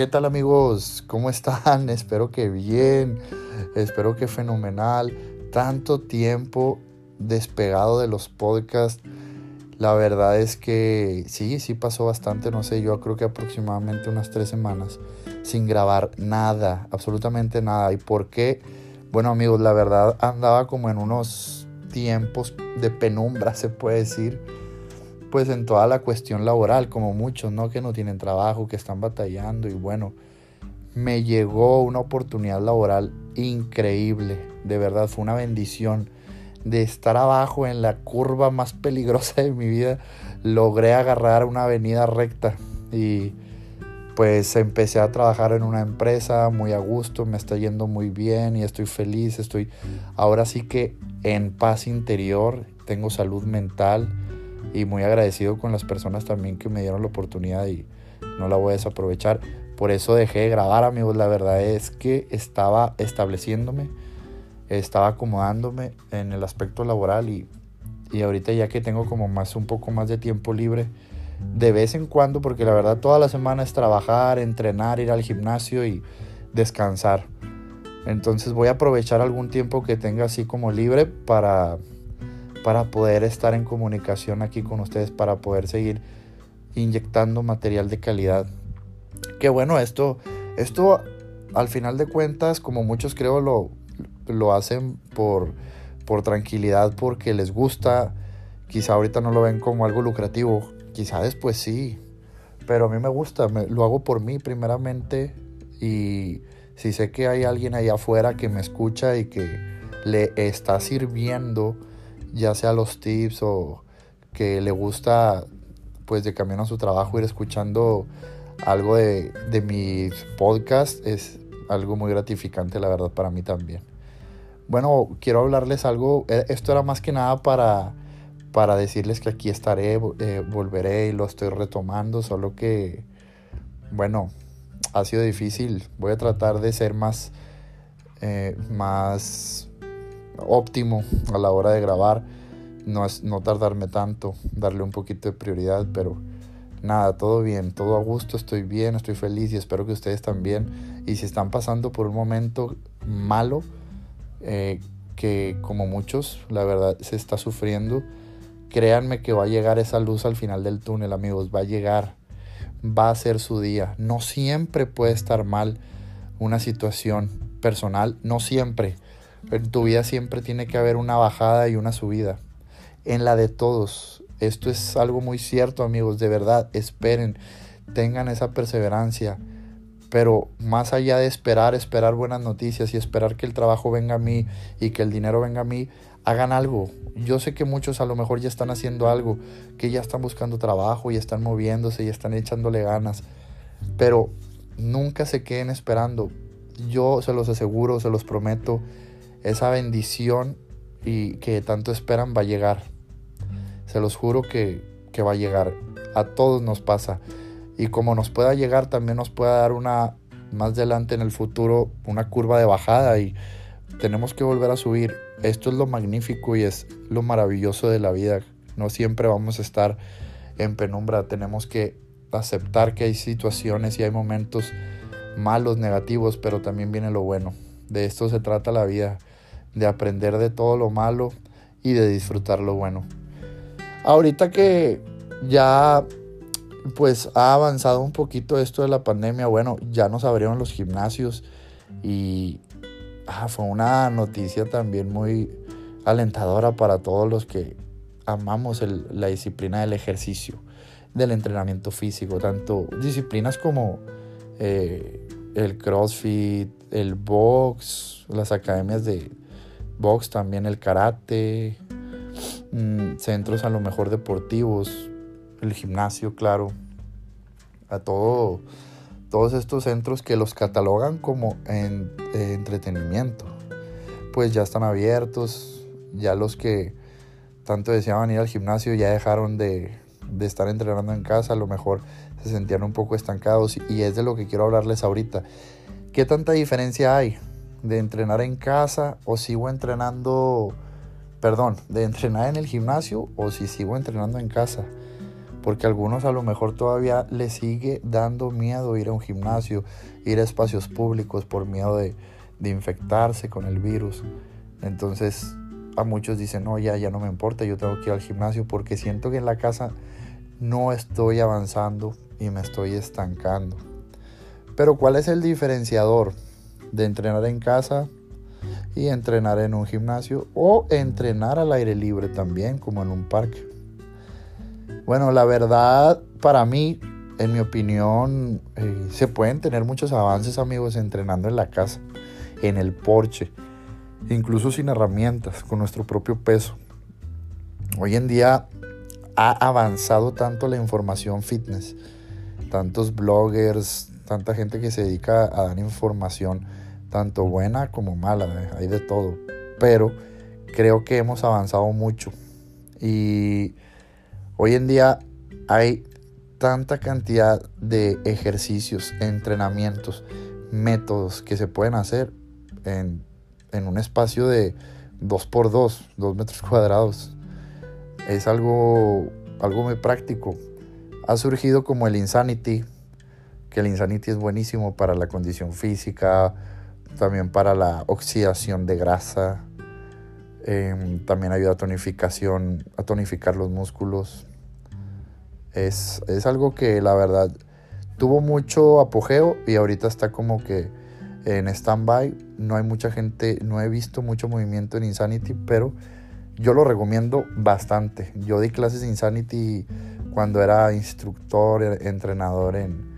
¿Qué tal amigos? ¿Cómo están? Espero que bien, espero que fenomenal. Tanto tiempo despegado de los podcasts. La verdad es que sí, sí pasó bastante, no sé, yo creo que aproximadamente unas tres semanas sin grabar nada, absolutamente nada. ¿Y por qué? Bueno amigos, la verdad andaba como en unos tiempos de penumbra, se puede decir pues en toda la cuestión laboral, como muchos, ¿no? Que no tienen trabajo, que están batallando y bueno, me llegó una oportunidad laboral increíble, de verdad, fue una bendición de estar abajo en la curva más peligrosa de mi vida, logré agarrar una avenida recta y pues empecé a trabajar en una empresa muy a gusto, me está yendo muy bien y estoy feliz, estoy ahora sí que en paz interior, tengo salud mental y muy agradecido con las personas también que me dieron la oportunidad y no la voy a desaprovechar. Por eso dejé de grabar, amigos. La verdad es que estaba estableciéndome, estaba acomodándome en el aspecto laboral y, y ahorita ya que tengo como más un poco más de tiempo libre, de vez en cuando, porque la verdad toda la semana es trabajar, entrenar, ir al gimnasio y descansar. Entonces voy a aprovechar algún tiempo que tenga así como libre para para poder estar en comunicación aquí con ustedes, para poder seguir inyectando material de calidad. Que bueno, esto, esto al final de cuentas, como muchos creo lo, lo hacen por, por tranquilidad, porque les gusta, quizá ahorita no lo ven como algo lucrativo, quizá después sí, pero a mí me gusta, lo hago por mí primeramente y si sé que hay alguien ahí afuera que me escucha y que le está sirviendo, ya sea los tips o que le gusta pues de camino a su trabajo ir escuchando algo de, de mi podcast es algo muy gratificante la verdad para mí también. Bueno, quiero hablarles algo, eh, esto era más que nada para, para decirles que aquí estaré, eh, volveré y lo estoy retomando, solo que, bueno, ha sido difícil, voy a tratar de ser más, eh, más óptimo a la hora de grabar. No, es, no tardarme tanto, darle un poquito de prioridad, pero nada, todo bien, todo a gusto, estoy bien, estoy feliz y espero que ustedes también. Y si están pasando por un momento malo, eh, que como muchos, la verdad, se está sufriendo, créanme que va a llegar esa luz al final del túnel, amigos, va a llegar, va a ser su día. No siempre puede estar mal una situación personal, no siempre en tu vida siempre tiene que haber una bajada y una subida. En la de todos. Esto es algo muy cierto, amigos. De verdad, esperen. Tengan esa perseverancia. Pero más allá de esperar, esperar buenas noticias y esperar que el trabajo venga a mí y que el dinero venga a mí, hagan algo. Yo sé que muchos a lo mejor ya están haciendo algo, que ya están buscando trabajo y están moviéndose y están echándole ganas. Pero nunca se queden esperando. Yo se los aseguro, se los prometo esa bendición y que tanto esperan va a llegar. Se los juro que, que va a llegar. A todos nos pasa. Y como nos pueda llegar, también nos puede dar una, más adelante en el futuro, una curva de bajada y tenemos que volver a subir. Esto es lo magnífico y es lo maravilloso de la vida. No siempre vamos a estar en penumbra. Tenemos que aceptar que hay situaciones y hay momentos malos, negativos, pero también viene lo bueno. De esto se trata la vida de aprender de todo lo malo y de disfrutar lo bueno. Ahorita que ya pues ha avanzado un poquito esto de la pandemia, bueno, ya nos abrieron los gimnasios y ah, fue una noticia también muy alentadora para todos los que amamos la disciplina del ejercicio, del entrenamiento físico, tanto disciplinas como eh, el CrossFit, el box, las academias de, box también, el karate, mm, centros a lo mejor deportivos, el gimnasio, claro, a todo, todos estos centros que los catalogan como en, eh, entretenimiento, pues ya están abiertos, ya los que tanto deseaban ir al gimnasio ya dejaron de, de estar entrenando en casa, a lo mejor se sentían un poco estancados. Y es de lo que quiero hablarles ahorita. ¿Qué tanta diferencia hay de entrenar en casa o sigo entrenando, perdón, de entrenar en el gimnasio o si sigo entrenando en casa. porque a algunos a lo mejor todavía les sigue dando miedo ir a un gimnasio, ir a espacios públicos por miedo de, de infectarse con el virus. Entonces a muchos dicen, no, ya, ya no me importa, yo tengo que ir al gimnasio porque siento que en la casa no estoy avanzando y me estoy estancando. Pero ¿cuál es el diferenciador de entrenar en casa y entrenar en un gimnasio o entrenar al aire libre también como en un parque? Bueno, la verdad para mí, en mi opinión, eh, se pueden tener muchos avances amigos entrenando en la casa, en el porche, incluso sin herramientas, con nuestro propio peso. Hoy en día ha avanzado tanto la información fitness, tantos bloggers, tanta gente que se dedica a dar información, tanto buena como mala, hay de todo. Pero creo que hemos avanzado mucho. Y hoy en día hay tanta cantidad de ejercicios, entrenamientos, métodos que se pueden hacer en, en un espacio de 2x2, 2 metros cuadrados es algo, algo muy práctico. Ha surgido como el Insanity, que el Insanity es buenísimo para la condición física, también para la oxidación de grasa, em, también ayuda a tonificación, a tonificar los músculos. Es, es algo que la verdad tuvo mucho apogeo y ahorita está como que en stand-by. No hay mucha gente, no he visto mucho movimiento en Insanity, pero yo lo recomiendo bastante. Yo di clases de Insanity cuando era instructor, entrenador en,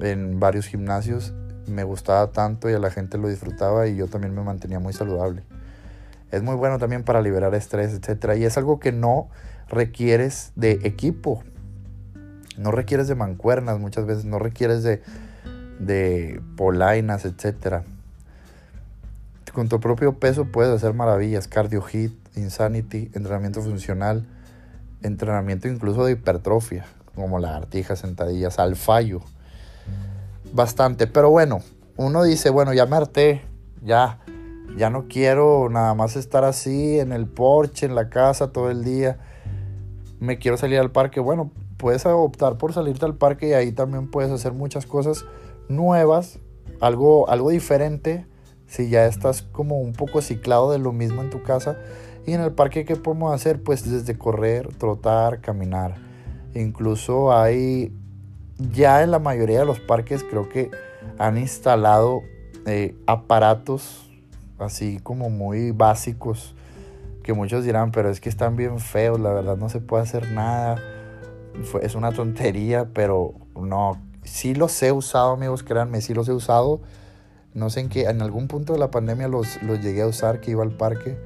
en varios gimnasios. Me gustaba tanto y a la gente lo disfrutaba y yo también me mantenía muy saludable. Es muy bueno también para liberar estrés, etc. Y es algo que no requieres de equipo. No requieres de mancuernas muchas veces, no requieres de, de polainas, etc. Con tu propio peso puedes hacer maravillas, cardio hit, Insanity, entrenamiento funcional, entrenamiento incluso de hipertrofia, como lagartijas, sentadillas, al fallo. Bastante, pero bueno, uno dice, bueno, ya me harté, ya, ya no quiero nada más estar así en el porche, en la casa todo el día. Me quiero salir al parque. Bueno, puedes optar por salirte al parque y ahí también puedes hacer muchas cosas nuevas, algo, algo diferente. Si ya estás como un poco ciclado de lo mismo en tu casa, y en el parque, ¿qué podemos hacer? Pues desde correr, trotar, caminar. Incluso hay, ya en la mayoría de los parques creo que han instalado eh, aparatos así como muy básicos que muchos dirán, pero es que están bien feos, la verdad no se puede hacer nada. es una tontería, pero no, sí los he usado, amigos, créanme, sí los he usado. No sé en qué, en algún punto de la pandemia los, los llegué a usar, que iba al parque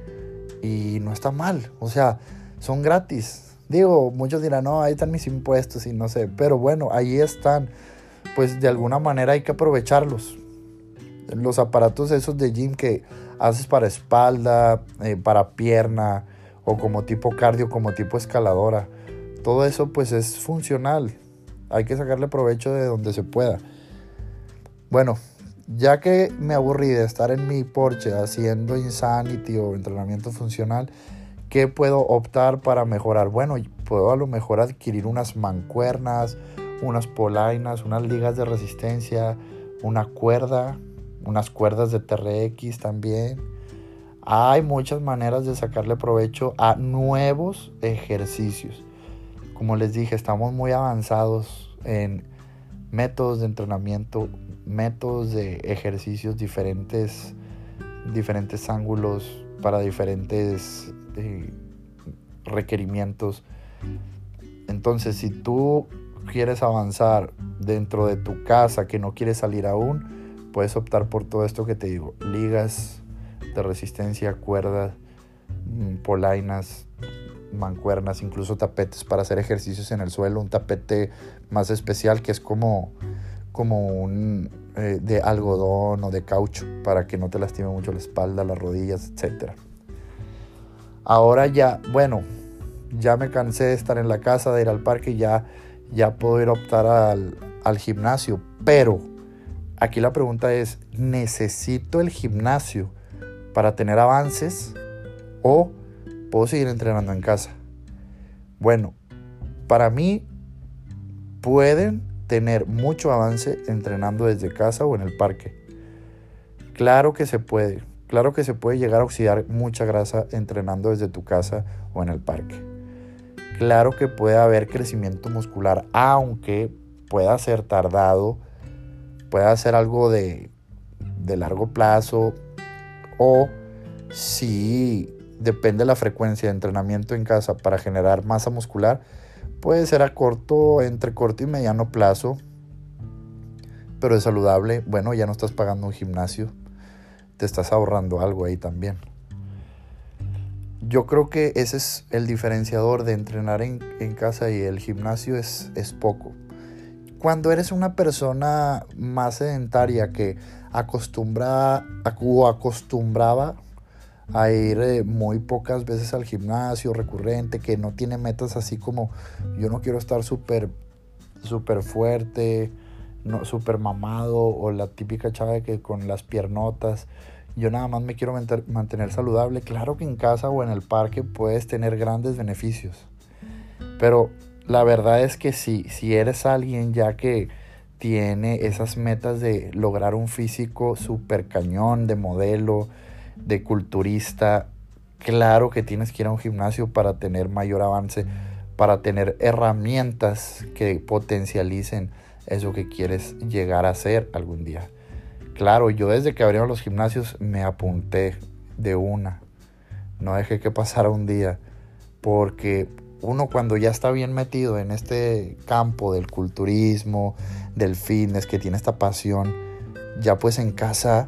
y no está mal, o sea, son gratis. Digo, muchos dirán, no, ahí están mis impuestos y no sé, pero bueno, ahí están. Pues de alguna manera hay que aprovecharlos. Los aparatos esos de gym que haces para espalda, eh, para pierna o como tipo cardio, como tipo escaladora. Todo eso pues es funcional. Hay que sacarle provecho de donde se pueda. Bueno, ya que me aburrí de estar en mi porche haciendo insanity o entrenamiento funcional, ¿qué puedo optar para mejorar? Bueno, puedo a lo mejor adquirir unas mancuernas, unas polainas, unas ligas de resistencia, una cuerda, unas cuerdas de TRX también. Hay muchas maneras de sacarle provecho a nuevos ejercicios. Como les dije, estamos muy avanzados en métodos de entrenamiento métodos de ejercicios diferentes, diferentes ángulos para diferentes eh, requerimientos. Entonces, si tú quieres avanzar dentro de tu casa, que no quieres salir aún, puedes optar por todo esto que te digo. Ligas de resistencia, cuerdas, mm, polainas, mancuernas, incluso tapetes para hacer ejercicios en el suelo. Un tapete más especial que es como como un eh, de algodón o de caucho para que no te lastime mucho la espalda, las rodillas, etc. Ahora ya, bueno, ya me cansé de estar en la casa, de ir al parque, ya, ya puedo ir a optar al, al gimnasio. Pero aquí la pregunta es, ¿necesito el gimnasio para tener avances o puedo seguir entrenando en casa? Bueno, para mí pueden tener mucho avance entrenando desde casa o en el parque. Claro que se puede, claro que se puede llegar a oxidar mucha grasa entrenando desde tu casa o en el parque. Claro que puede haber crecimiento muscular, aunque pueda ser tardado, pueda ser algo de, largo plazo o si depende de la frecuencia de entrenamiento en casa para generar masa muscular, puede ser a corto, entre corto y mediano plazo, pero es saludable. Bueno, ya no estás pagando un gimnasio, te estás ahorrando algo ahí también. Yo creo que ese es el diferenciador de entrenar en, casa y el gimnasio es, es poco. Cuando eres una persona más sedentaria que acostumbra o acostumbraba a ir eh, muy pocas veces al gimnasio recurrente, que no tiene metas así como yo no quiero estar súper súper fuerte, no, súper mamado o la típica chava que con las piernotas. Yo nada más me quiero mantener saludable. Claro que en casa o en el parque puedes tener grandes beneficios. Pero la verdad es que si, si eres alguien ya que tiene esas metas de lograr un físico súper cañón, de modelo, de culturista, claro que tienes que ir a un gimnasio para tener mayor avance, para tener herramientas que potencialicen eso que quieres llegar a ser algún día. Claro, yo desde que abrieron los gimnasios me apunté de una. No dejé que pasara un día. Porque uno cuando ya está bien metido en este campo del culturismo, del fitness, que tiene esta pasión, ya pues en casa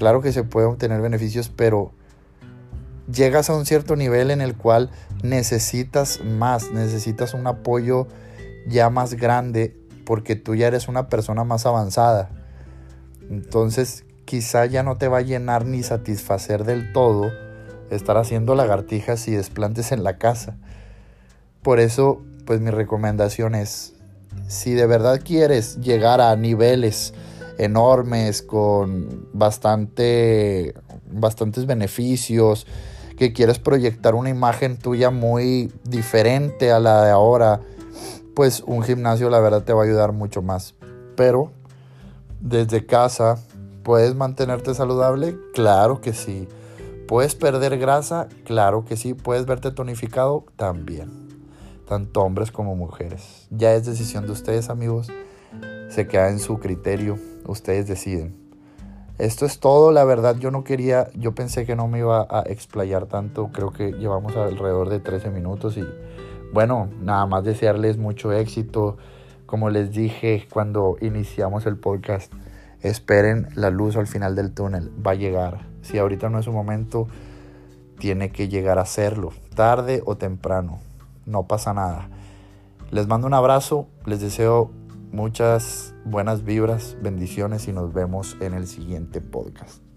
Claro que se pueden obtener beneficios, pero llegas a un cierto nivel en el cual necesitas más, necesitas un apoyo ya más grande porque tú ya eres una persona más avanzada. Entonces quizá ya no te va a llenar ni satisfacer del todo estar haciendo lagartijas y desplantes en la casa. Por eso, pues mi recomendación es, si de verdad quieres llegar a niveles enormes, con bastante, bastantes beneficios, que quieres proyectar una imagen tuya muy diferente a la de ahora, pues un gimnasio la verdad te va a ayudar mucho más. Pero desde casa, ¿puedes mantenerte saludable? Claro que sí. ¿Puedes perder grasa? Claro que sí. ¿Puedes verte tonificado? También. Tanto hombres como mujeres. Ya es decisión de ustedes amigos. Se queda en su criterio ustedes deciden. Esto es todo, la verdad yo no quería, yo pensé que no me iba a explayar tanto, creo que llevamos alrededor de 13 minutos y bueno, nada más desearles mucho éxito. Como les dije cuando iniciamos el podcast, esperen la luz al final del túnel, va a llegar. Si ahorita no es su momento, tiene que llegar a serlo, tarde o temprano, no pasa nada. Les mando un abrazo, les deseo Muchas buenas vibras, bendiciones y nos vemos en el siguiente podcast.